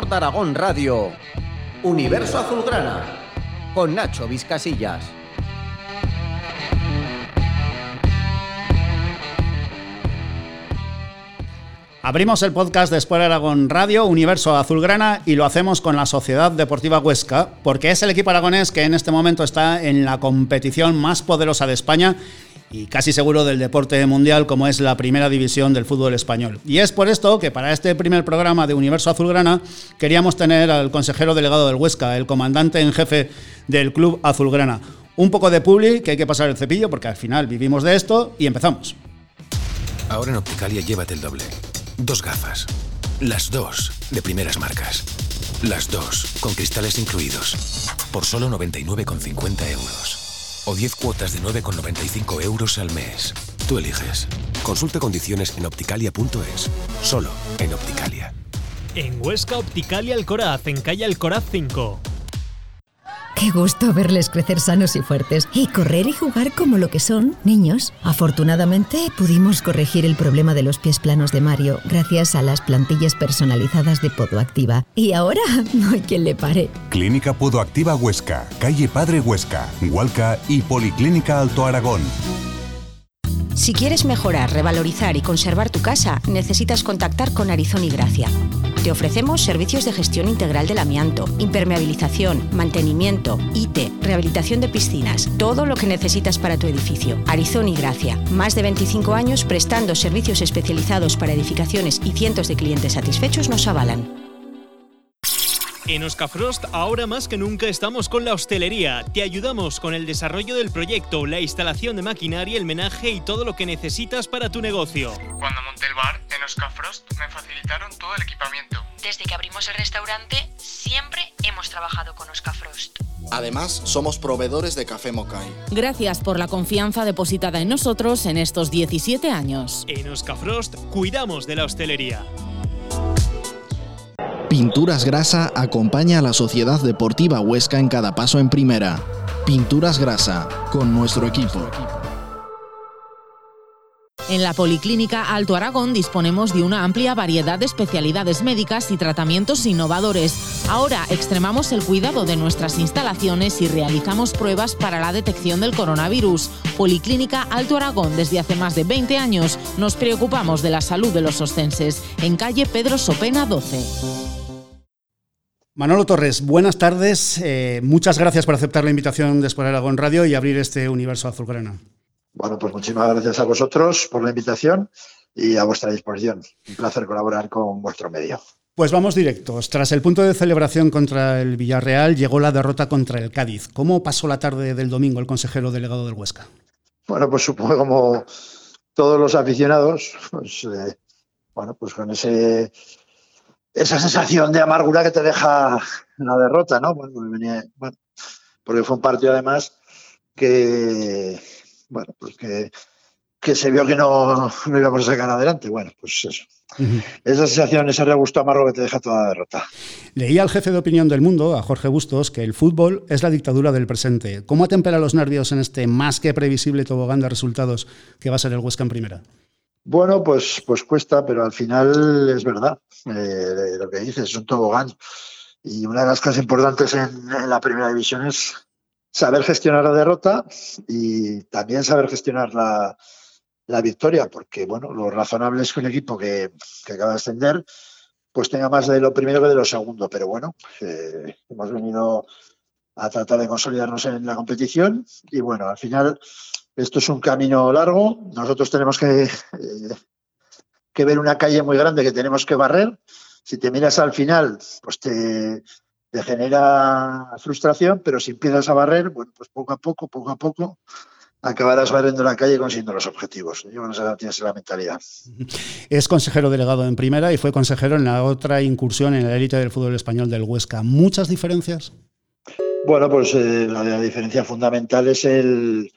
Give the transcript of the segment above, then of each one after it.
Sport Aragón Radio. Universo Azulgrana. Con Nacho Vizcasillas. Abrimos el podcast de Sport Aragón Radio, Universo Azulgrana, y lo hacemos con la Sociedad Deportiva Huesca, porque es el equipo aragonés que en este momento está en la competición más poderosa de España y casi seguro del deporte mundial como es la primera división del fútbol español. Y es por esto que para este primer programa de Universo Azulgrana queríamos tener al consejero delegado del Huesca, el comandante en jefe del Club Azulgrana. Un poco de publi, que hay que pasar el cepillo porque al final vivimos de esto y empezamos. Ahora en Opticalia llévate el doble. Dos gafas. Las dos de primeras marcas. Las dos con cristales incluidos. Por solo 99,50 euros. O 10 cuotas de 9,95 euros al mes. Tú eliges. Consulta condiciones en opticalia.es. Solo en Opticalia. En Huesca Opticalia Alcoraz, en calle Alcoraz 5. Qué gusto verles crecer sanos y fuertes y correr y jugar como lo que son, niños. Afortunadamente pudimos corregir el problema de los pies planos de Mario gracias a las plantillas personalizadas de Podoactiva. Y ahora no hay quien le pare. Clínica Podoactiva Huesca, calle Padre Huesca, Hualca y Policlínica Alto Aragón. Si quieres mejorar, revalorizar y conservar tu casa, necesitas contactar con Arizón y Gracia. Te ofrecemos servicios de gestión integral del amianto, impermeabilización, mantenimiento, IT, rehabilitación de piscinas, todo lo que necesitas para tu edificio. Arizón y Gracia, más de 25 años prestando servicios especializados para edificaciones y cientos de clientes satisfechos nos avalan. En Oscafrost ahora más que nunca estamos con la hostelería. Te ayudamos con el desarrollo del proyecto, la instalación de maquinaria, el menaje y todo lo que necesitas para tu negocio. Cuando monté el bar en Oscafrost me facilitaron todo el equipamiento. Desde que abrimos el restaurante siempre hemos trabajado con Oscafrost. Además, somos proveedores de café Mokai. Gracias por la confianza depositada en nosotros en estos 17 años. En Oscafrost cuidamos de la hostelería. Pinturas Grasa acompaña a la Sociedad Deportiva Huesca en cada paso en primera. Pinturas Grasa, con nuestro equipo. En la Policlínica Alto Aragón disponemos de una amplia variedad de especialidades médicas y tratamientos innovadores. Ahora extremamos el cuidado de nuestras instalaciones y realizamos pruebas para la detección del coronavirus. Policlínica Alto Aragón desde hace más de 20 años nos preocupamos de la salud de los ostenses. En calle Pedro Sopena 12. Manolo Torres, buenas tardes. Eh, muchas gracias por aceptar la invitación de Sport Aragón Radio y abrir este universo azulgrana. Bueno, pues muchísimas gracias a vosotros por la invitación y a vuestra disposición. Un placer colaborar con vuestro medio. Pues vamos directos. Tras el punto de celebración contra el Villarreal, llegó la derrota contra el Cádiz. ¿Cómo pasó la tarde del domingo el consejero delegado del Huesca? Bueno, pues supongo como todos los aficionados, pues, eh, bueno, pues con ese esa sensación de amargura que te deja la derrota, ¿no? Bueno, bueno, porque fue un partido además que, bueno, pues que, que se vio que no, no, íbamos a sacar adelante. Bueno, pues eso. Uh -huh. Esa sensación, ese regusto amargo que te deja toda la derrota. Leía al jefe de opinión del mundo, a Jorge Bustos, que el fútbol es la dictadura del presente. ¿Cómo atempera los nervios en este más que previsible tobogán de resultados que va a ser el Huesca en primera? Bueno, pues, pues cuesta, pero al final es verdad. Eh, lo que dices es un tobogán. Y una de las cosas importantes en, la primera división es saber gestionar la derrota y también saber gestionar la, la victoria, porque bueno, lo razonable es que un equipo que, que, acaba de ascender pues tenga más de lo primero que de lo segundo. Pero bueno, eh, hemos venido a tratar de consolidarnos en la competición y bueno, al final esto es un camino largo. Nosotros tenemos que, eh, que, ver una calle muy grande que tenemos que barrer. Si te miras al final, pues te, te, genera frustración, pero si empiezas a barrer, bueno, pues poco a poco, poco a poco, acabarás barriendo la calle y consiguiendo los objetivos. Yo no sé tienes la mentalidad. Es consejero delegado en primera y fue consejero en la otra incursión en la élite del fútbol español del Huesca. ¿Muchas diferencias? Bueno, pues eh, la, la diferencia fundamental es el,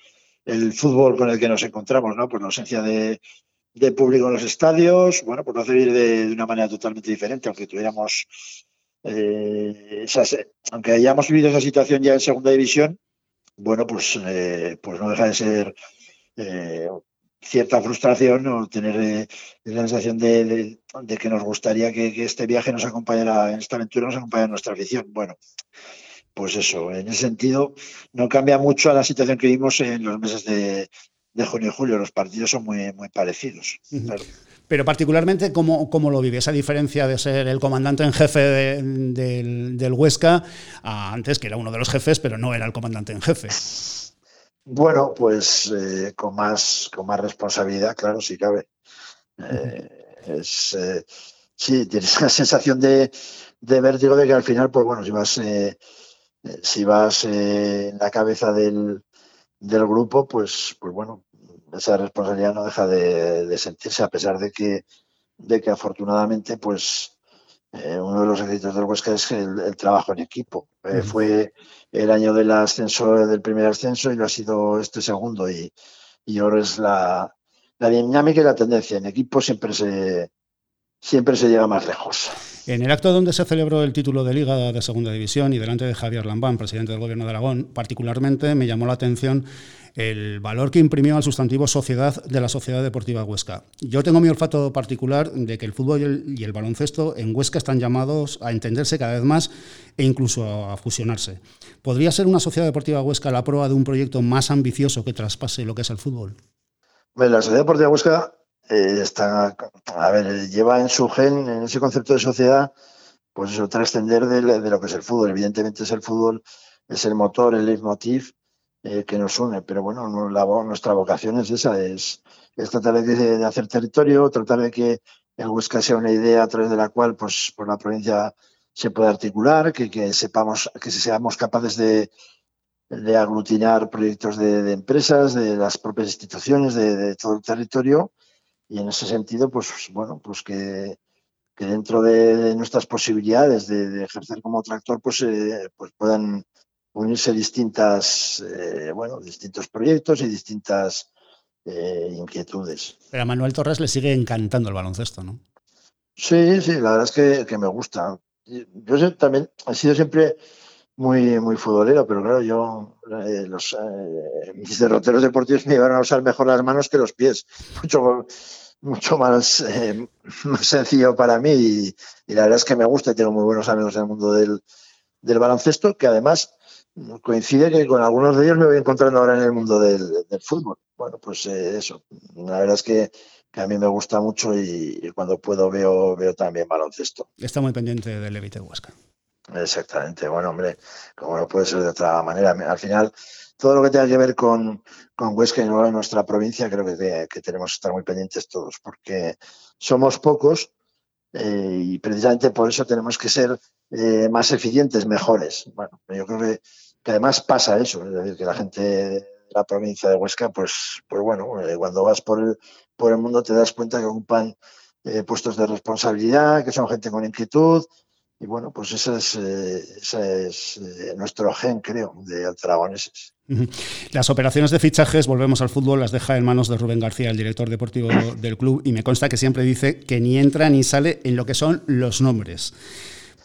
el fútbol con el que nos encontramos, ¿no? Pues la ausencia de, público en los estadios, bueno, pues lo hace vivir de, una manera totalmente diferente, aunque tuviéramos, eh, aunque hayamos vivido esa situación ya en segunda división, bueno, pues, eh, pues no deja de ser eh, cierta frustración o tener la sensación de, que nos gustaría que, este viaje nos acompañara, en esta aventura nos acompañara nuestra afición. Bueno, pues eso, en ese sentido no cambia mucho a la situación que vimos en los meses de, junio y julio. Los partidos son muy, muy parecidos. Pero particularmente, ¿cómo, ¿cómo, lo vive? Esa diferencia de ser el comandante en jefe del, Huesca, antes que era uno de los jefes, pero no era el comandante en jefe. Bueno, pues eh, con, más, con más responsabilidad, claro, si cabe. Eh, es, eh, sí, tienes la sensación de, de vértigo de que al final, pues bueno, si vas, si vas en la cabeza del, del grupo, pues, pues bueno, esa responsabilidad no deja de, sentirse, a pesar de que, de que afortunadamente, pues eh, uno de los éxitos del Huesca es el, trabajo en equipo. Eh, fue el año del ascenso, del primer ascenso, y lo ha sido este segundo. Y, y ahora es la, la dinámica y la tendencia. En equipo siempre se, siempre se llega más lejos. En el acto donde se celebró el título de Liga de Segunda División y delante de Javier Lambán, presidente del Gobierno de Aragón, particularmente me llamó la atención el valor que imprimió al sustantivo sociedad de la Sociedad Deportiva Huesca. Yo tengo mi olfato particular de que el fútbol y el, baloncesto en Huesca están llamados a entenderse cada vez más e incluso a fusionarse. ¿Podría ser una Sociedad Deportiva Huesca la prueba de un proyecto más ambicioso que traspase lo que es el fútbol? la Sociedad Deportiva Huesca eh, a ver, lleva en su gen, en ese concepto de sociedad, pues eso, trascender de, lo que es el fútbol. Evidentemente es el fútbol, es el motor, el leitmotiv eh, que nos une, pero bueno, nuestra vocación es esa, es, tratar de, hacer territorio, tratar de que el Huesca sea una idea a través de la cual pues, por la provincia se pueda articular, que, que sepamos, que seamos capaces de, de aglutinar proyectos de, empresas, de las propias instituciones, de, todo el territorio y en ese sentido, pues bueno, pues que, dentro de, nuestras posibilidades de, ejercer como tractor, pues, eh, pues puedan unirse distintas, eh, bueno, distintos proyectos y distintas eh, inquietudes. Pero a Manuel Torres le sigue encantando el baloncesto, ¿no? Sí, sí, la verdad es que, me gusta. Yo también he sido siempre muy, muy futbolero, pero claro, yo, los, mis derroteros deportivos me llevaron a usar mejor las manos que los pies. Mucho, mucho más, eh, más sencillo para mí y, la verdad es que me gusta y tengo muy buenos amigos en el mundo del, del, baloncesto que además coincide que con algunos de ellos me voy encontrando ahora en el mundo del, del fútbol. Bueno, pues eh, eso, la verdad es que, que, a mí me gusta mucho y, cuando puedo veo, veo también baloncesto. Está muy pendiente del Levite Huesca. Exactamente, bueno hombre, como no puede ser de otra manera, al final todo lo que tenga que ver con, con Huesca y nuestra provincia, creo que, que, tenemos que estar muy pendientes todos, porque somos pocos eh, y precisamente por eso tenemos que ser eh, más eficientes, mejores. Bueno, yo creo que, además pasa eso, es decir, que la gente de la provincia de Huesca, pues, pues bueno, eh, cuando vas por el, por el mundo te das cuenta que ocupan puestos de responsabilidad, que son gente con inquietud, y bueno, pues ese es, ese es nuestro gen, creo, de altaragoneses. Las operaciones de fichajes, volvemos al fútbol, las deja en manos de Rubén García, el director deportivo del club, y me consta que siempre dice que ni entra ni sale en lo que son los nombres.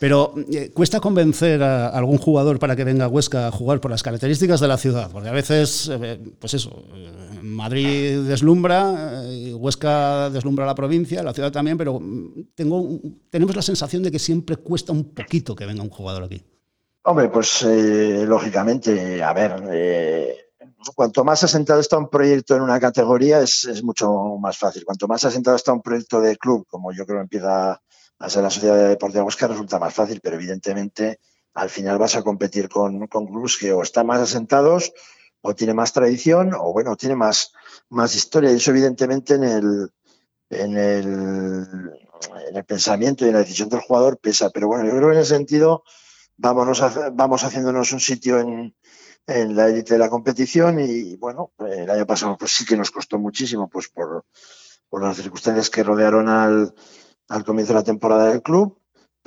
Pero eh, cuesta convencer a algún jugador para que venga a Huesca a jugar por las características de la ciudad, porque a veces, eh, pues eso, eh, Madrid deslumbra, Huesca deslumbra la provincia, la ciudad también, pero mm, tengo, tenemos la sensación de que siempre cuesta un poquito que venga un jugador aquí. Hombre, pues eh, lógicamente, a ver, eh, cuanto más asentado está un proyecto en una categoría es, mucho más fácil. Cuanto más asentado está un proyecto de club, como yo creo empieza a ser la Sociedad de Deportes Huesca, resulta más fácil, pero evidentemente al final vas a competir con, con clubes que o están más asentados o tiene más tradición o bueno, tiene más, más historia. Y eso evidentemente en el, en el, en el pensamiento y en la decisión del jugador pesa. Pero bueno, yo creo que en ese sentido vámonos vamos haciéndonos un sitio en, en la élite de la competición y bueno, el año pasado pues sí que nos costó muchísimo pues por, por las circunstancias que rodearon al, al, comienzo de la temporada del club,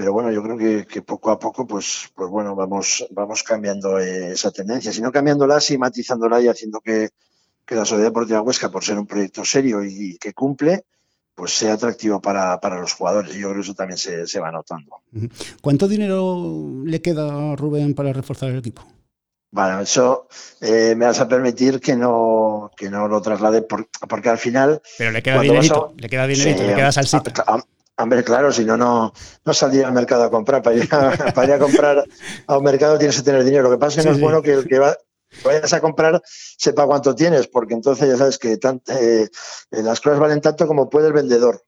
pero bueno, yo creo que, que poco a poco pues, pues bueno, vamos, vamos cambiando esa tendencia, sino cambiándola, sí matizándola y haciendo que, que la Sociedad Deportiva Huesca, por ser un proyecto serio y que cumple, pues sea atractivo para, los jugadores. Y yo creo que eso también se, se, va notando. ¿Cuánto dinero le queda a Rubén para reforzar el equipo? Bueno, eso eh, me vas a permitir que no, que no lo traslade porque al final... Pero le queda dinerito, le queda dinerito, le queda salsita. Hombre, claro, si no, no, no saldría al mercado a comprar. Para ir a, comprar a un mercado tienes que tener dinero. Lo que pasa es que no es bueno que el que va, vayas a comprar sepa cuánto tienes, porque entonces ya sabes que eh, las cosas valen tanto como puede el vendedor.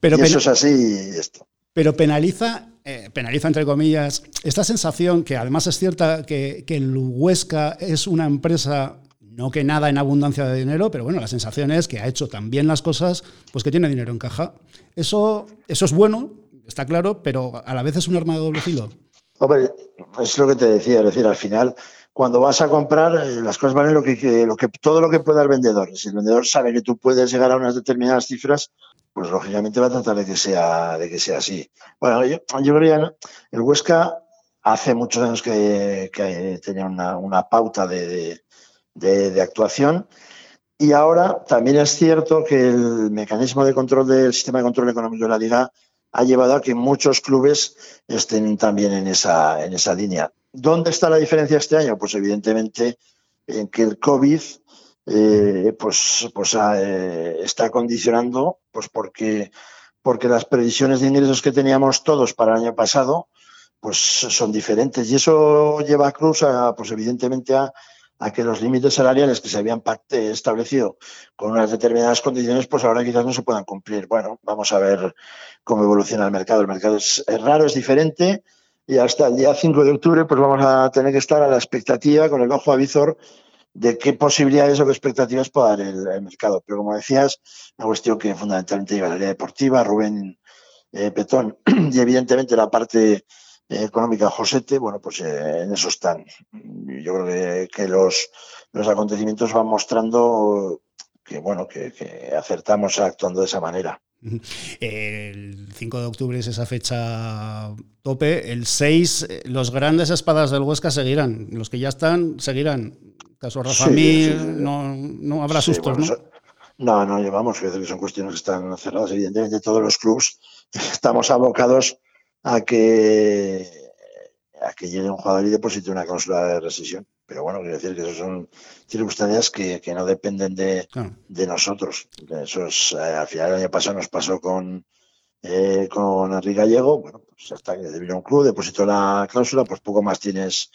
Pero eso es así esto. Pero penaliza eh, penaliza, entre comillas, esta sensación que además es cierta que, el Huesca es una empresa no que nada en abundancia de dinero, pero bueno, la sensación es que ha hecho tan bien las cosas, pues que tiene dinero en caja. Eso, eso es bueno, está claro, pero a la vez es un arma de doble filo. Hombre, es lo que te decía, es decir, al final, cuando vas a comprar, eh, las cosas valen lo que, lo que, todo lo que pueda el vendedor. Si el vendedor sabe que tú puedes llegar a unas determinadas cifras, pues lógicamente va a tratar de que sea, de que sea así. Bueno, yo, creo que el Huesca hace muchos años que, tenía una, pauta de, actuación y ahora también es cierto que el mecanismo de control del sistema de control económico de la liga ha llevado a que muchos clubes estén también en esa, en esa línea. ¿Dónde está la diferencia este año? Pues evidentemente en que el COVID eh, pues, pues ah, eh, está condicionando, pues porque, porque las previsiones de ingresos que teníamos todos para el año pasado, pues son diferentes. Y eso lleva a Cruz a, pues evidentemente a, que los límites salariales que se habían establecido con unas determinadas condiciones, pues ahora quizás no se puedan cumplir. Bueno, vamos a ver cómo evoluciona el mercado. El mercado es, raro, es diferente y hasta el día 5 de octubre pues vamos a tener que estar a la expectativa con el ojo avizor de qué posibilidades o qué expectativas puede dar el, mercado. Pero como decías, una cuestión que fundamentalmente lleva la línea deportiva, Rubén eh, Petón y evidentemente la parte económica Josete, bueno, pues eh, en eso están. Yo creo que, los, los acontecimientos van mostrando que, bueno, que, que acertamos actuando de esa manera. El 5 de octubre es esa fecha tope. El 6, los grandes espadas del Huesca seguirán. Los que ya están seguirán. Caso Rafa no, no, habrá sustos, ¿no? No, no, llevamos, que son cuestiones que están cerradas. Evidentemente, todos los clubes estamos abocados a que, a que llegue un jugador y deposite una cláusula de rescisión. Pero bueno, quiero decir que eso son circunstancias que, que no dependen de, de nosotros. Eso es, eh, al final el año pasado nos pasó con, eh, con Enrique Gallego. Bueno, pues hasta que vino un club, depositó la cláusula, pues poco más tienes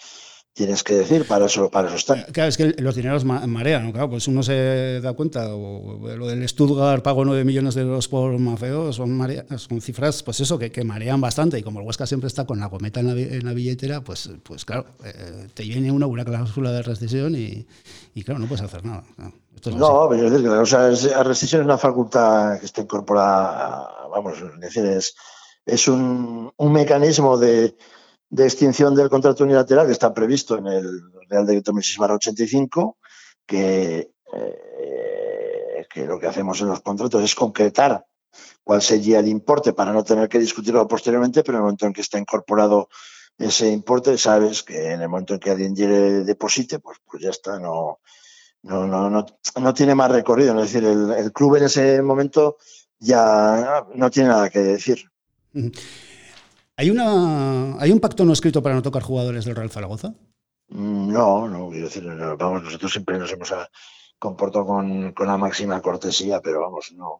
tienes que decir, para eso, para eso están. Claro, es que los dineros marean, ¿no? Claro, pues uno se da cuenta, o, lo del Stuttgart pagó 9 millones de euros por Mafeo, son, son cifras, pues eso, que, que, marean bastante, y como el Huesca siempre está con la gometa en la, billetera, pues, pues claro, eh, te viene una, una cláusula de rescisión y, y, claro, no puedes hacer nada. no, pero es decir, que la rescisión es una facultad que está incorporada, vamos, es decir, es, es un, un mecanismo de de extinción del contrato unilateral que está previsto en el Real Decreto 1685, que, eh, que lo que hacemos en los contratos es concretar cuál sería el importe para no tener que discutirlo posteriormente, pero en el momento en que está incorporado ese importe, sabes que en el momento en que alguien deposite, pues, pues ya está, no, no, no, no, no tiene más recorrido. Es decir, el, el club en ese momento ya no tiene nada que decir. ¿Hay, una, ¿Hay un pacto no escrito para no tocar jugadores del Real Zaragoza? Mm, no, no, quiero decir, vamos, nosotros siempre nos hemos comportado con, con la máxima cortesía, pero vamos, no.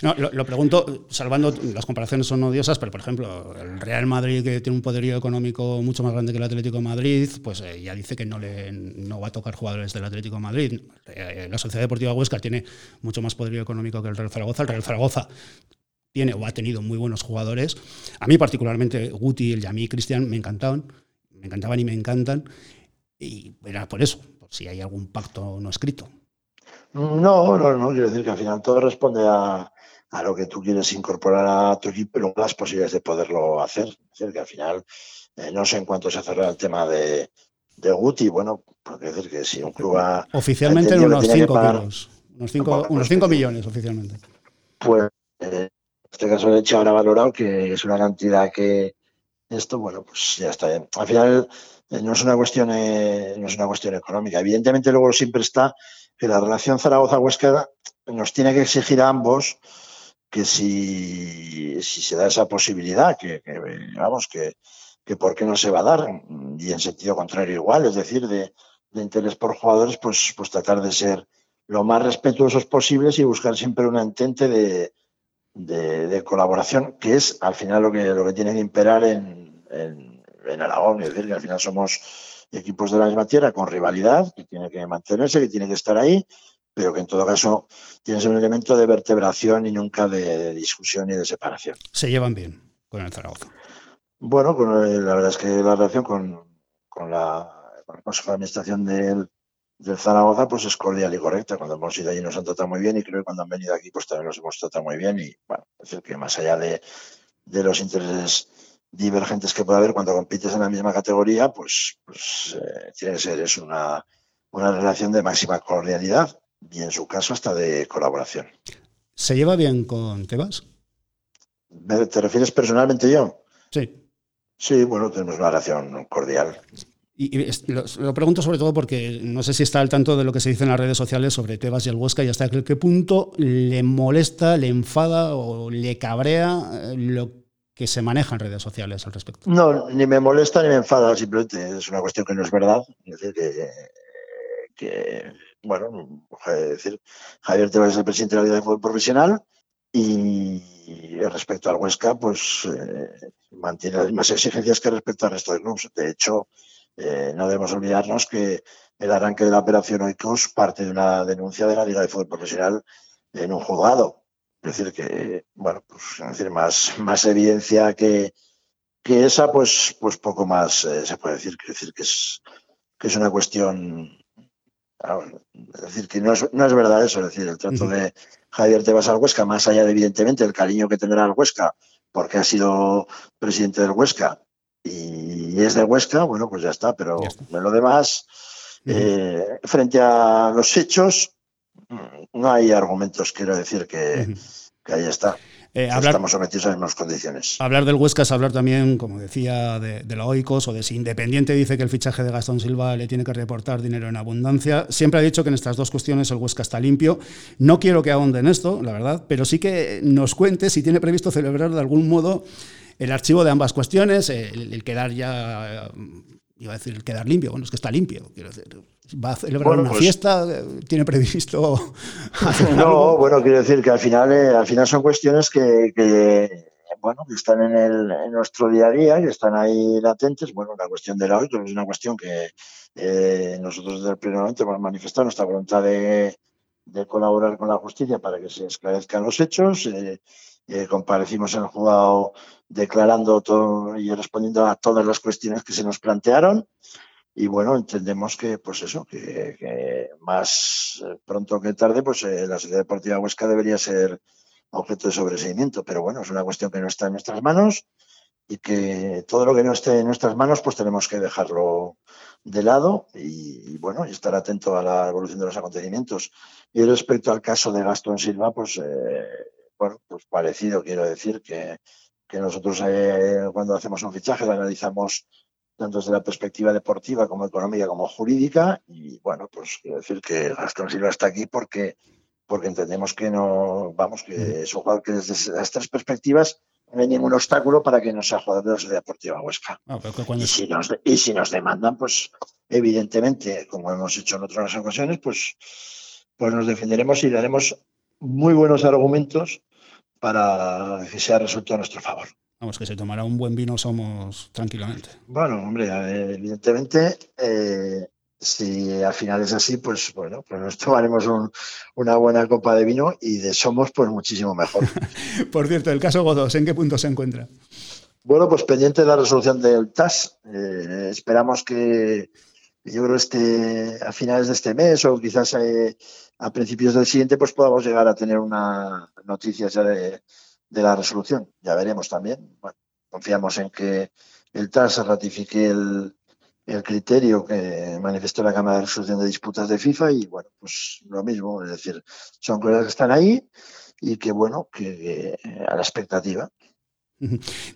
No, lo, pregunto, salvando, las comparaciones son odiosas, pero por ejemplo, el Real Madrid, que tiene un poderío económico mucho más grande que el Atlético de Madrid, pues eh, ya dice que no, le, no va a tocar jugadores del Atlético de Madrid. Eh, la Sociedad Deportiva Huesca tiene mucho más poderío económico que el Real Zaragoza. El Real Zaragoza tiene o ha tenido muy buenos jugadores. A mí particularmente Guti, el Yami Cristian me encantaban, me encantaban y me encantan. Y era por eso, por si hay algún pacto no escrito. No, no, no, quiero decir que al final todo responde a, a lo que tú quieres incorporar a tu equipo y las posibilidades de poderlo hacer. Es decir, que al final, eh, no sé en cuánto se cerrará el tema de, de Guti, bueno, porque decir que si un club ha. Oficialmente en unos 5 kilos, unos 5 unos cinco millones oficialmente. Pues este caso de hecho ahora valorado que es una cantidad que esto, bueno, pues ya está bien. Al final eh, no es una cuestión, eh, no es una cuestión económica. Evidentemente luego siempre está que la relación Zaragoza-Huesca nos tiene que exigir a ambos que si, si se da esa posibilidad, que, vamos, que, que por qué no se va a dar, y en sentido contrario igual, es decir, de, interés por jugadores, pues, pues tratar de ser lo más respetuosos posibles y buscar siempre un entente de, de, colaboración, que es al final lo que, lo que tiene que imperar en, en, en Aragón, es decir, que al final somos equipos de la misma tierra con rivalidad, que tiene que mantenerse, que tiene que estar ahí, pero que en todo caso tiene que ser un elemento de vertebración y nunca de, discusión y de separación. Se llevan bien con el Zaragoza. Bueno, la verdad es que la relación con, con, la, con el Consejo de Administración del, del Zaragoza pues es cordial y correcta. Cuando hemos ido allí nos han tratado muy bien y creo que cuando han venido aquí pues también nos hemos tratado muy bien y bueno, es decir que más allá de, de los intereses divergentes que puede haber cuando compites en la misma categoría, pues, pues eh, tiene que ser es una, una relación de máxima cordialidad y en su caso hasta de colaboración. ¿Se lleva bien con Tebas? ¿Te refieres personalmente yo? Sí. Sí, bueno, tenemos una relación cordial. Y, lo, pregunto sobre todo porque no sé si está al tanto de lo que se dice en las redes sociales sobre Tebas y el Huesca y hasta qué punto le molesta, le enfada o le cabrea eh, lo que se maneja en redes sociales al respecto. No, ni me molesta ni me enfada, simplemente es una cuestión que no es verdad. Es decir, que, que bueno, decir, Javier Tebas es el presidente de la Liga de Fútbol Profesional y respecto al Huesca, pues eh, mantiene las mismas exigencias que respecto al resto de clubes. De hecho, eh, no debemos olvidarnos que el arranque de la operación Oikos parte de una denuncia de la Liga de Fútbol Profesional en un juzgado. Es decir, que, bueno, pues es decir, más, más evidencia que, que esa, pues, pues poco más eh, se puede decir. Es decir, que es, que es una cuestión. Es decir, que no es, no es verdad eso. Es decir, el trato de Javier Tebas al Huesca, más allá de, evidentemente, el cariño que tendrá al Huesca, porque ha sido presidente del Huesca y es de Huesca, bueno, pues ya está, pero de lo demás, eh, frente a los hechos, no hay argumentos, quiero decir que, ahí está. Eh, estamos sometidos a las mismas condiciones. Hablar del Huesca es hablar también, como decía, de, la OICOS o de si Independiente dice que el fichaje de Gastón Silva le tiene que reportar dinero en abundancia. Siempre ha dicho que en estas dos cuestiones el Huesca está limpio. No quiero que ahonde en esto, la verdad, pero sí que nos cuente si tiene previsto celebrar de algún modo el archivo de ambas cuestiones, el, quedar ya, iba a decir el quedar limpio, bueno, es que está limpio, quiero decir, va a celebrar una pues fiesta, tiene previsto... no, bueno, quiero decir que al final, eh, al final son cuestiones que, bueno, que están en, el, en nuestro día a día, y están ahí latentes. Bueno, la cuestión de la hoy es una cuestión que eh, nosotros desde el primer momento hemos manifestado nuestra voluntad de, de, colaborar con la justicia para que se esclarezcan los hechos. Eh, eh, comparecimos en el juzgado declarando todo y respondiendo a todas las cuestiones que se nos plantearon. Y bueno, entendemos que, pues eso, que, más eh, pronto que tarde, pues eh, la Sociedad Deportiva Huesca debería ser objeto de sobreseimiento. Pero bueno, es una cuestión que no está en nuestras manos y que todo lo que no esté en nuestras manos, pues tenemos que dejarlo de lado y, bueno, y estar atento a la evolución de los acontecimientos. Y respecto al caso de Gastón Silva, pues bueno, pues parecido, quiero decir, que, nosotros eh, cuando hacemos un fichaje lo analizamos tanto desde la perspectiva deportiva como económica como jurídica y bueno, pues quiero decir que Gastón Silva está aquí porque, porque entendemos que no, vamos, que es un jugador que desde las tres perspectivas no hay ningún obstáculo para que no sea jugador de la Sociedad Deportiva Huesca. Ah, y, si nos, y si nos demandan, pues evidentemente, como hemos hecho en otras ocasiones, pues, pues nos defenderemos y daremos muy buenos argumentos para que sea resuelto a nuestro favor. Vamos, que se tomará un buen vino somos tranquilamente. Bueno, hombre, evidentemente, eh, si al final es así, pues bueno, pues nos tomaremos una buena copa de vino y de somos, pues muchísimo mejor. Por cierto, el caso Godos, ¿en qué punto se encuentra? Bueno, pues pendiente de la resolución del TAS. Eh, esperamos que, yo creo, este, a finales de este mes o quizás eh, a principios del siguiente pues podamos llegar a tener una noticia ya de, la resolución. Ya veremos también. confiamos en que el TAS ratifique el, criterio que manifestó la Cámara de Resolución de Disputas de FIFA y bueno, pues lo mismo, es decir, son cosas que están ahí y que bueno, que, a la expectativa.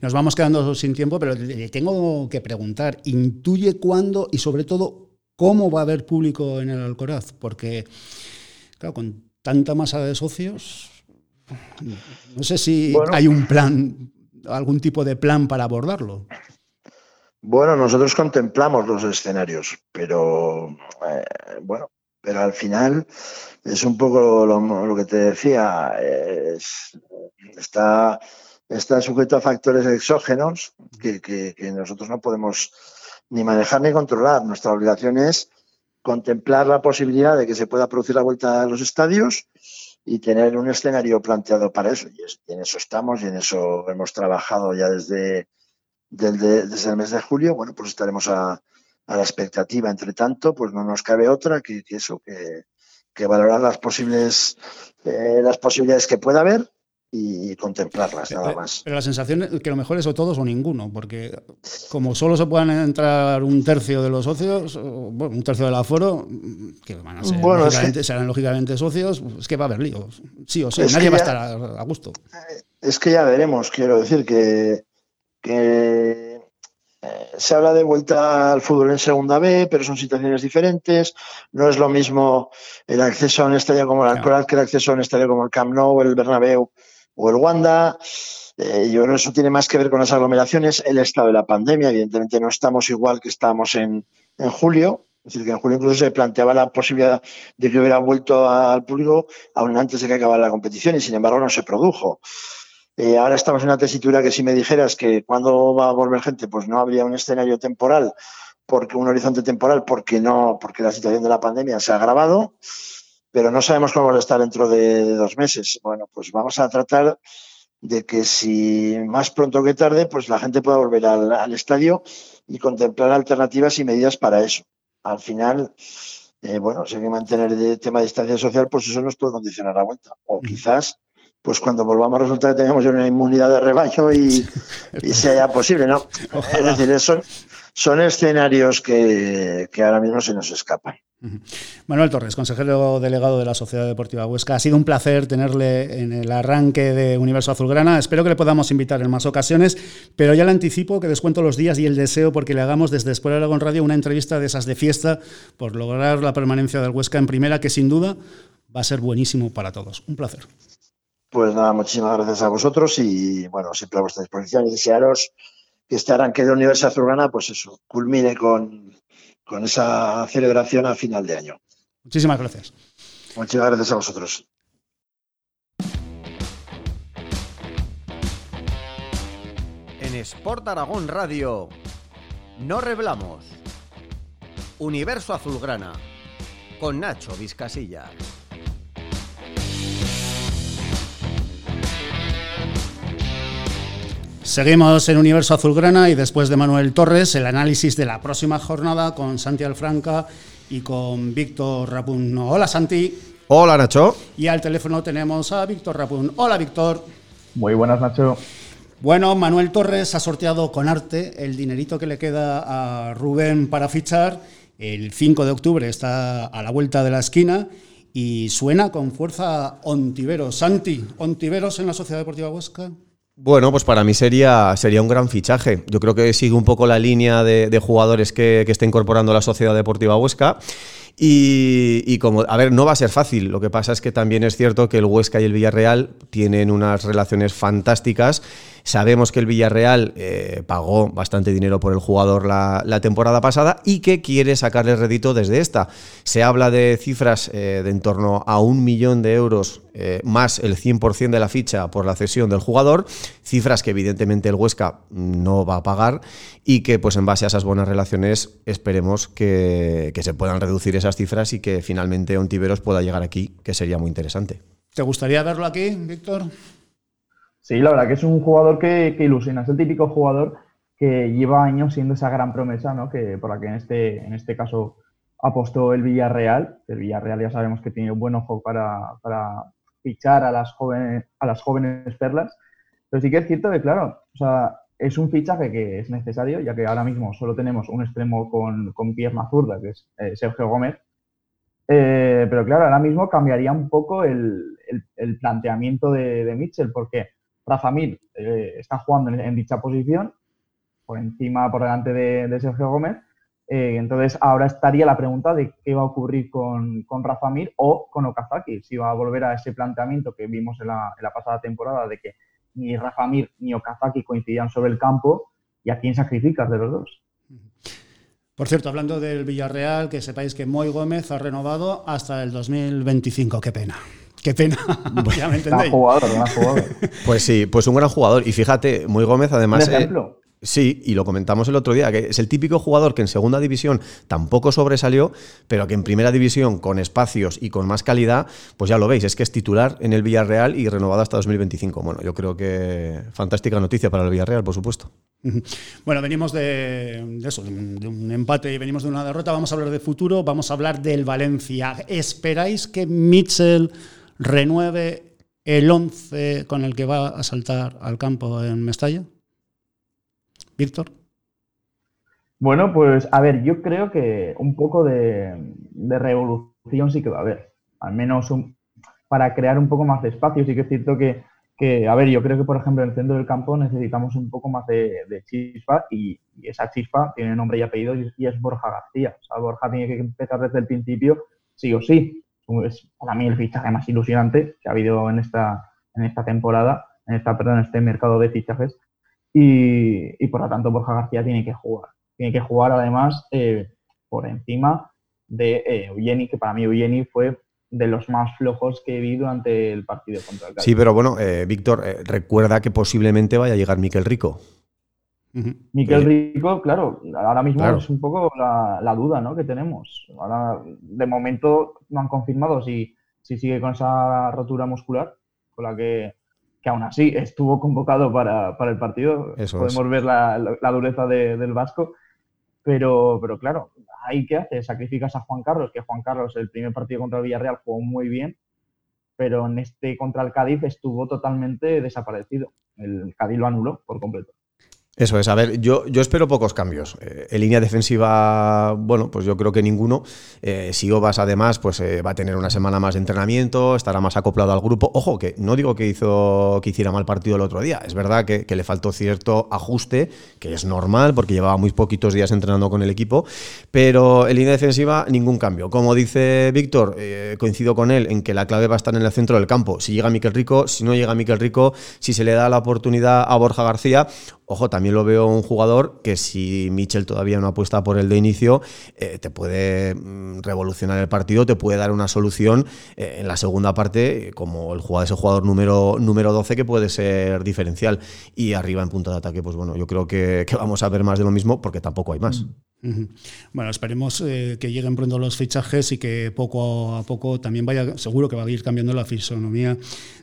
Nos vamos quedando sin tiempo, pero le tengo que preguntar, ¿intuye cuándo y sobre todo cómo va a haber público en el Alcoraz? Porque Claro, con tanta masa de socios, no sé si hay un plan, algún tipo de plan para abordarlo. Bueno, nosotros contemplamos los escenarios, pero eh, bueno, pero al final es un poco lo, que te decía, está, está sujeto a factores exógenos que, que nosotros no podemos ni manejar ni controlar. Nuestra obligación es contemplar la posibilidad de que se pueda producir la vuelta a los estadios y tener un escenario planteado para eso. Y en eso estamos y en eso hemos trabajado ya desde, desde el mes de julio. Bueno, pues estaremos a, la expectativa. Entre tanto, pues no nos cabe otra que, eso, que, valorar las posibles eh, las posibilidades que pueda haber y contemplarlas, nada más. Pero la sensación es que lo mejor es o todos o ninguno, porque como solo se puedan entrar un tercio de los socios, bueno, un tercio del aforo, que van a ser, lógicamente, serán lógicamente socios, es que va a haber líos, sí o sí, nadie va a estar a, gusto. Es que ya veremos, quiero decir que, que eh, se habla de vuelta al fútbol en segunda B, pero son situaciones diferentes. No es lo mismo el acceso a un estadio como el Alcoraz que el acceso a un estadio como el Camp Nou, el Bernabéu o el Wanda. Eh, yo creo que eso tiene más que ver con las aglomeraciones, el estado de la pandemia. Evidentemente no estamos igual que estábamos en, en julio. Es decir, que en julio incluso se planteaba la posibilidad de que hubiera vuelto al público aún antes de que acabara la competición y sin embargo no se produjo. Eh, ahora estamos en una tesitura que si me dijeras que cuándo va a volver gente, pues no habría un escenario temporal, porque un horizonte temporal, porque no, porque la situación de la pandemia se ha agravado pero no sabemos cómo va a estar dentro de, dos meses. Bueno, pues vamos a tratar de que si más pronto que tarde, pues la gente pueda volver al, estadio y contemplar alternativas y medidas para eso. Al final, eh, bueno, si hay que mantener el tema de distancia social, pues eso nos puede condicionar la vuelta. O quizás, pues cuando volvamos a resultar que tengamos una inmunidad de rebaño y, sea posible, ¿no? Es decir, son, son escenarios que, que ahora mismo se nos escapan. Manuel Torres, consejero delegado de la Sociedad Deportiva Huesca. Ha sido un placer tenerle en el arranque de Universo Azulgrana. Espero que le podamos invitar en más ocasiones, pero ya le anticipo que descuento los días y el deseo porque le hagamos desde de Aragón Radio una entrevista de esas de fiesta por lograr la permanencia del Huesca en primera, que sin duda va a ser buenísimo para todos. Un placer. Pues nada, muchísimas gracias a vosotros y bueno, siempre a vuestra disposición y desearos que este arranque de Universo Azulgrana, pues eso, culmine con con esa celebración a final de año. Muchísimas gracias. Muchas gracias a vosotros. En Sport Aragón Radio, no reblamos. Universo Azulgrana, con Nacho Vizcasilla. Seguimos en Universo Azulgrana y después de Manuel Torres, el análisis de la próxima jornada con Santi Alfranca y con Víctor Rapun. Hola Santi. Hola Nacho. Y al teléfono tenemos a Víctor Rapun. Hola Víctor. Muy buenas Nacho. Bueno, Manuel Torres ha sorteado con arte el dinerito que le queda a Rubén para fichar. El 5 de octubre está a la vuelta de la esquina y suena con fuerza Ontiveros. Santi, Ontiveros en la Sociedad Deportiva Huesca. Bueno, pues para mí sería, sería un gran fichaje. Yo creo que sigue un poco la línea de, jugadores que, que está incorporando la Sociedad Deportiva Huesca. Y, y, como, a ver, no va a ser fácil. Lo que pasa es que también es cierto que el Huesca y el Villarreal tienen unas relaciones fantásticas Sabemos que el Villarreal eh, pagó bastante dinero por el jugador la, temporada pasada y que quiere sacarle rédito desde esta. Se habla de cifras eh, de en torno a un millón de euros eh, más el 100% de la ficha por la cesión del jugador, cifras que evidentemente el Huesca no va a pagar y que pues en base a esas buenas relaciones esperemos que, que se puedan reducir esas cifras y que finalmente Ontiveros pueda llegar aquí, que sería muy interesante. ¿Te gustaría verlo aquí, Víctor? Sí, la verdad que es un jugador que, ilusiona. Es el típico jugador que lleva años siendo esa gran promesa, ¿no? Que por la que en este, en este caso apostó el Villarreal. El Villarreal ya sabemos que tiene un buen ojo para, fichar a las jóvenes, a las jóvenes perlas. Pero sí que es cierto que, claro, o sea, es un fichaje que es necesario, ya que ahora mismo solo tenemos un extremo con, con pierna zurda, que es eh, Sergio Gómez. Eh, pero claro, ahora mismo cambiaría un poco el, planteamiento de, de Mitchell, porque Rafa Mir eh, está jugando en, dicha posición, por encima, por delante de, Sergio Gómez. Eh, entonces, ahora estaría la pregunta de qué va a ocurrir con, con Rafa Mir o con Okazaki, si va a volver a ese planteamiento que vimos en la, pasada temporada de que ni Rafa Mir ni Okazaki coincidían sobre el campo y a quién sacrificas de los dos. Por cierto, hablando del Villarreal, que sepáis que Moy Gómez ha renovado hasta el 2025. Qué pena. Qué pena. ya me entendéis. jugador, jugador. Pues sí, pues un gran jugador. Y fíjate, Moy Gómez además... Un ejemplo. Sí, y lo comentamos el otro día, que es el típico jugador que en segunda división tampoco sobresalió, pero que en primera división, con espacios y con más calidad, pues ya lo veis, es que es titular en el Villarreal y renovado hasta 2025. Bueno, yo creo que fantástica noticia para el Villarreal, por supuesto. Bueno, venimos de, eso, de un empate y venimos de una derrota. Vamos a hablar de futuro, vamos a hablar del Valencia. ¿Esperáis que Mitchell renueve el 11 con el que va a saltar al campo en Mestalla? Víctor. Bueno, pues a ver, yo creo que un poco de, revolución sí que va a haber. Al menos para crear un poco más de espacio. Sí que es cierto que, a ver, yo creo que, por ejemplo, en el centro del campo necesitamos un poco más de, chispa y, esa chispa tiene nombre y apellido y, es Borja García. O sea, Borja tiene que empezar desde el principio, sí o sí. Es para mí el fichaje más ilusionante que ha habido en esta, en esta temporada, en esta, perdón, este mercado de fichajes y, por lo tanto Borja García tiene que jugar. Tiene que jugar además eh, por encima de eh, Eugeni, que para mí Eugeni fue de los más flojos que vi durante el partido contra el Cádiz. Sí, pero bueno, eh, Víctor, recuerda que posiblemente vaya a llegar Miquel Rico. Miquel Rico, claro, ahora mismo es un poco la, duda ¿no? que tenemos. Ahora, de momento no han confirmado si, si sigue con esa rotura muscular, con la que que aún así estuvo convocado para, el partido. Podemos ver la, dureza del Vasco. Pero, pero claro, ahí qué hace, sacrificas a Juan Carlos, que Juan Carlos el primer partido contra el Villarreal jugó muy bien, pero en este contra el Cádiz estuvo totalmente desaparecido. El Cádiz lo anuló por completo. Eso es, a ver, yo, yo espero pocos cambios. Eh, en línea defensiva, bueno, pues yo creo que ninguno. Eh, si Obas además, pues eh, va a tener una semana más de entrenamiento, estará más acoplado al grupo. Ojo, que no digo que hizo que hiciera mal partido el otro día. Es verdad que, le faltó cierto ajuste, que es normal, porque llevaba muy poquitos días entrenando con el equipo. Pero en línea defensiva, ningún cambio. Como dice Víctor, coincido con él en que la clave va a estar en el centro del campo. Si llega Miquel Rico, si no llega Miquel Rico, si se le da la oportunidad a Borja García, ojo, también lo veo un jugador que si Mitchell todavía no apuesta por el de inicio, eh, te puede mm, revolucionar el partido, te puede dar una solución eh, en la segunda parte, como el jugador, ese jugador número, número 12 que puede ser diferencial. Y arriba en punto de ataque, pues bueno, yo creo que, vamos a ver más de lo mismo porque tampoco hay más. Bueno, esperemos eh, que lleguen pronto los fichajes y que poco a poco también vaya, seguro que va a ir cambiando la fisonomía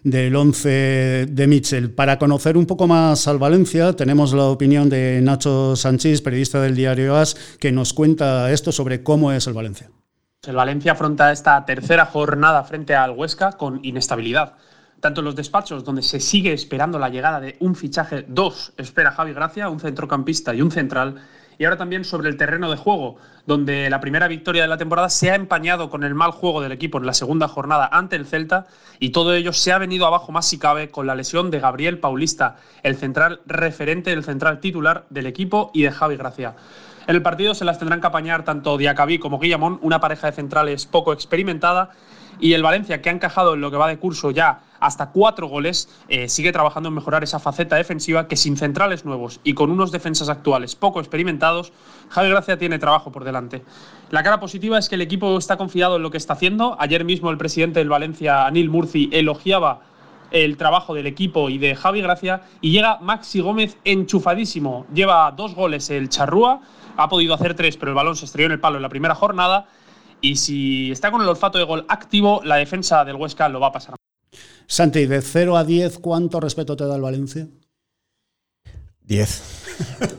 del 11 de Mitchell. Para conocer un poco más al Valencia, tenemos la opinión de Nacho Sánchez, periodista del diario AS, que nos cuenta esto sobre cómo es el Valencia. El Valencia afronta esta tercera jornada frente al Huesca con inestabilidad tanto en los despachos, donde se sigue esperando la llegada de un fichaje, dos espera Javi Gracia, un centrocampista y un central, y ahora también sobre el terreno de juego, donde la primera victoria de la temporada se ha empañado con el mal juego del equipo en la segunda jornada ante el Celta y todo ello se ha venido abajo más si cabe con la lesión de Gabriel Paulista, el central referente, el central titular del equipo y de Javi Gracia. En el partido se las tendrán que apañar tanto Diacabí como Guillamón, una pareja de centrales poco experimentada, y el Valencia, que ha encajado en lo que va de curso ya hasta cuatro goles, eh, sigue trabajando en mejorar esa faceta defensiva que sin centrales nuevos y con unos defensas actuales poco experimentados, Javi Gracia tiene trabajo por delante. La cara positiva es que el equipo está confiado en lo que está haciendo. Ayer mismo el presidente del Valencia, Anil Murci, elogiaba el trabajo del equipo y de Javi Gracia y llega Maxi Gómez enchufadísimo. Lleva dos goles el Charrúa, ha podido hacer tres, pero el balón se estrelló en el palo en la primera jornada y si está con el olfato de gol activo, la defensa del Huesca lo va a pasar. Santi, de 0 a 10, ¿cuánto respeto te da el Valencia? 10.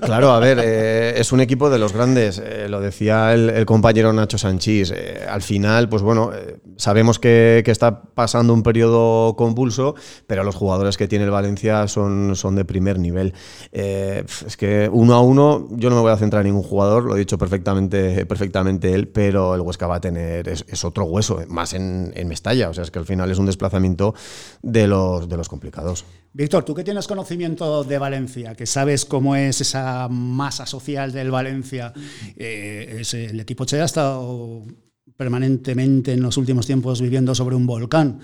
Claro, a ver, eh, es un equipo de los grandes, eh, lo decía el, compañero Nacho Sanchís. Eh, al final, pues bueno, sabemos que, está pasando un periodo convulso, pero los jugadores que tiene el Valencia son, son de primer nivel. es que uno a uno, yo no me voy a centrar en ningún jugador, lo he dicho perfectamente, perfectamente él, pero el Huesca va a tener, es, otro hueso, más en, en, Mestalla, o sea, es que al final es un desplazamiento de los, de los complicados. Víctor, tú que tienes conocimiento de Valencia, que sabes cómo es esa masa social del Valencia, eh, el equipo Che ha estado permanentemente en los últimos tiempos viviendo sobre un volcán.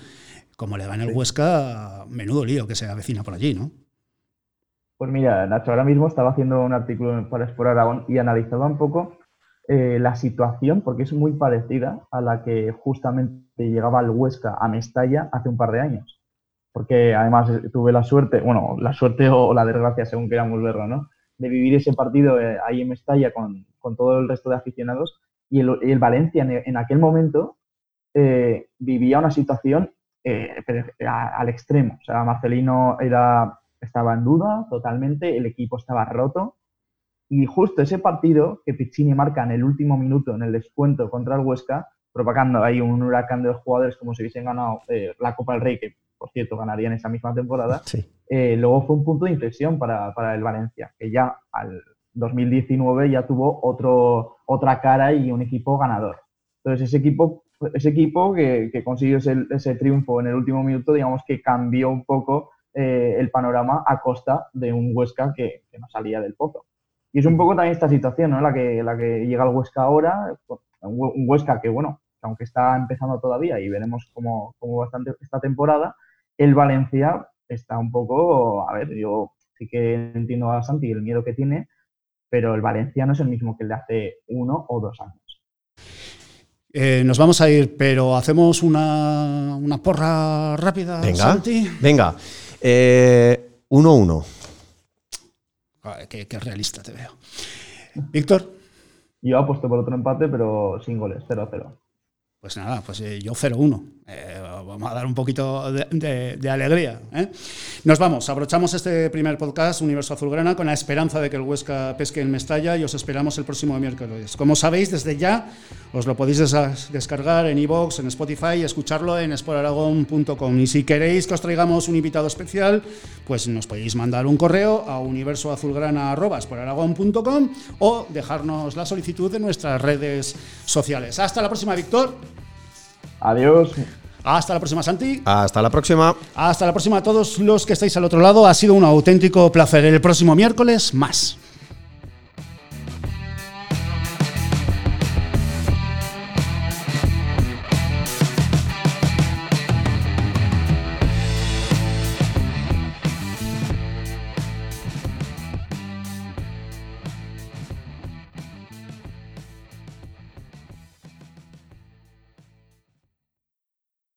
Como le va en el Huesca, menudo lío que se avecina por allí, ¿no? Pues mira, Nacho, ahora mismo estaba haciendo un artículo para Explorar Aragón y analizaba un poco eh, la situación, porque es muy parecida a la que justamente llegaba el Huesca a Mestalla hace un par de años. Porque además eh, tuve la suerte, bueno, la suerte o la desgracia, según queramos verlo, ¿no? De vivir ese partido eh, ahí en Mestalla con, con, todo el resto de aficionados. Y el, el Valencia en, aquel momento vivía una situación al extremo. O sea, Marcelino era, estaba en duda totalmente, el equipo estaba roto y justo ese partido que Piccini marca en el último minuto, en el descuento contra el Huesca, provocando ahí un huracán de jugadores como si hubiesen ganado eh, la Copa del Rey, que por cierto ganarían esa misma temporada, eh, luego fue un punto de inflexión para, para, el Valencia, que ya al 2019 ya tuvo otro, otra cara y un equipo ganador. Entonces ese equipo, ese equipo que, que consiguió ese, ese, triunfo en el último minuto, digamos que cambió un poco eh, el panorama a costa de un Huesca que, que no salía del pozo. Y es un poco también esta situación, ¿no? La que, la que llega el Huesca ahora, un Huesca que, bueno, aunque está empezando todavía y veremos cómo, cómo bastante esta temporada, el Valencia está un poco, a ver, yo sí que entiendo a Santi el miedo que tiene, pero el Valencia no es el mismo que el de hace uno o dos años. Eh, nos vamos a ir, pero hacemos una, una porra rápida, venga, Santi. Venga, 1-1. Eh, Qué, realista te veo. Víctor. Yo apuesto por otro empate, pero sin goles, 0-0. Pues nada, pues eh, yo 0-1. Vamos a dar un poquito de, alegría. ¿eh? Nos vamos, abrochamos este primer podcast, Universo Azulgrana, con la esperanza de que el Huesca pesque en Mestalla y os esperamos el próximo miércoles. Como sabéis, desde ya os lo podéis descargar en iVoox, en Spotify y escucharlo en sporaragon.com. Y si queréis que os traigamos un invitado especial, pues nos podéis mandar un correo a universoazulgrana.com o dejarnos la solicitud en nuestras redes sociales. Hasta la próxima, Víctor. Adiós. Hasta la próxima, Santi. Hasta la próxima. Hasta la próxima a todos los que estáis al otro lado. Ha sido un auténtico placer. El próximo miércoles, más.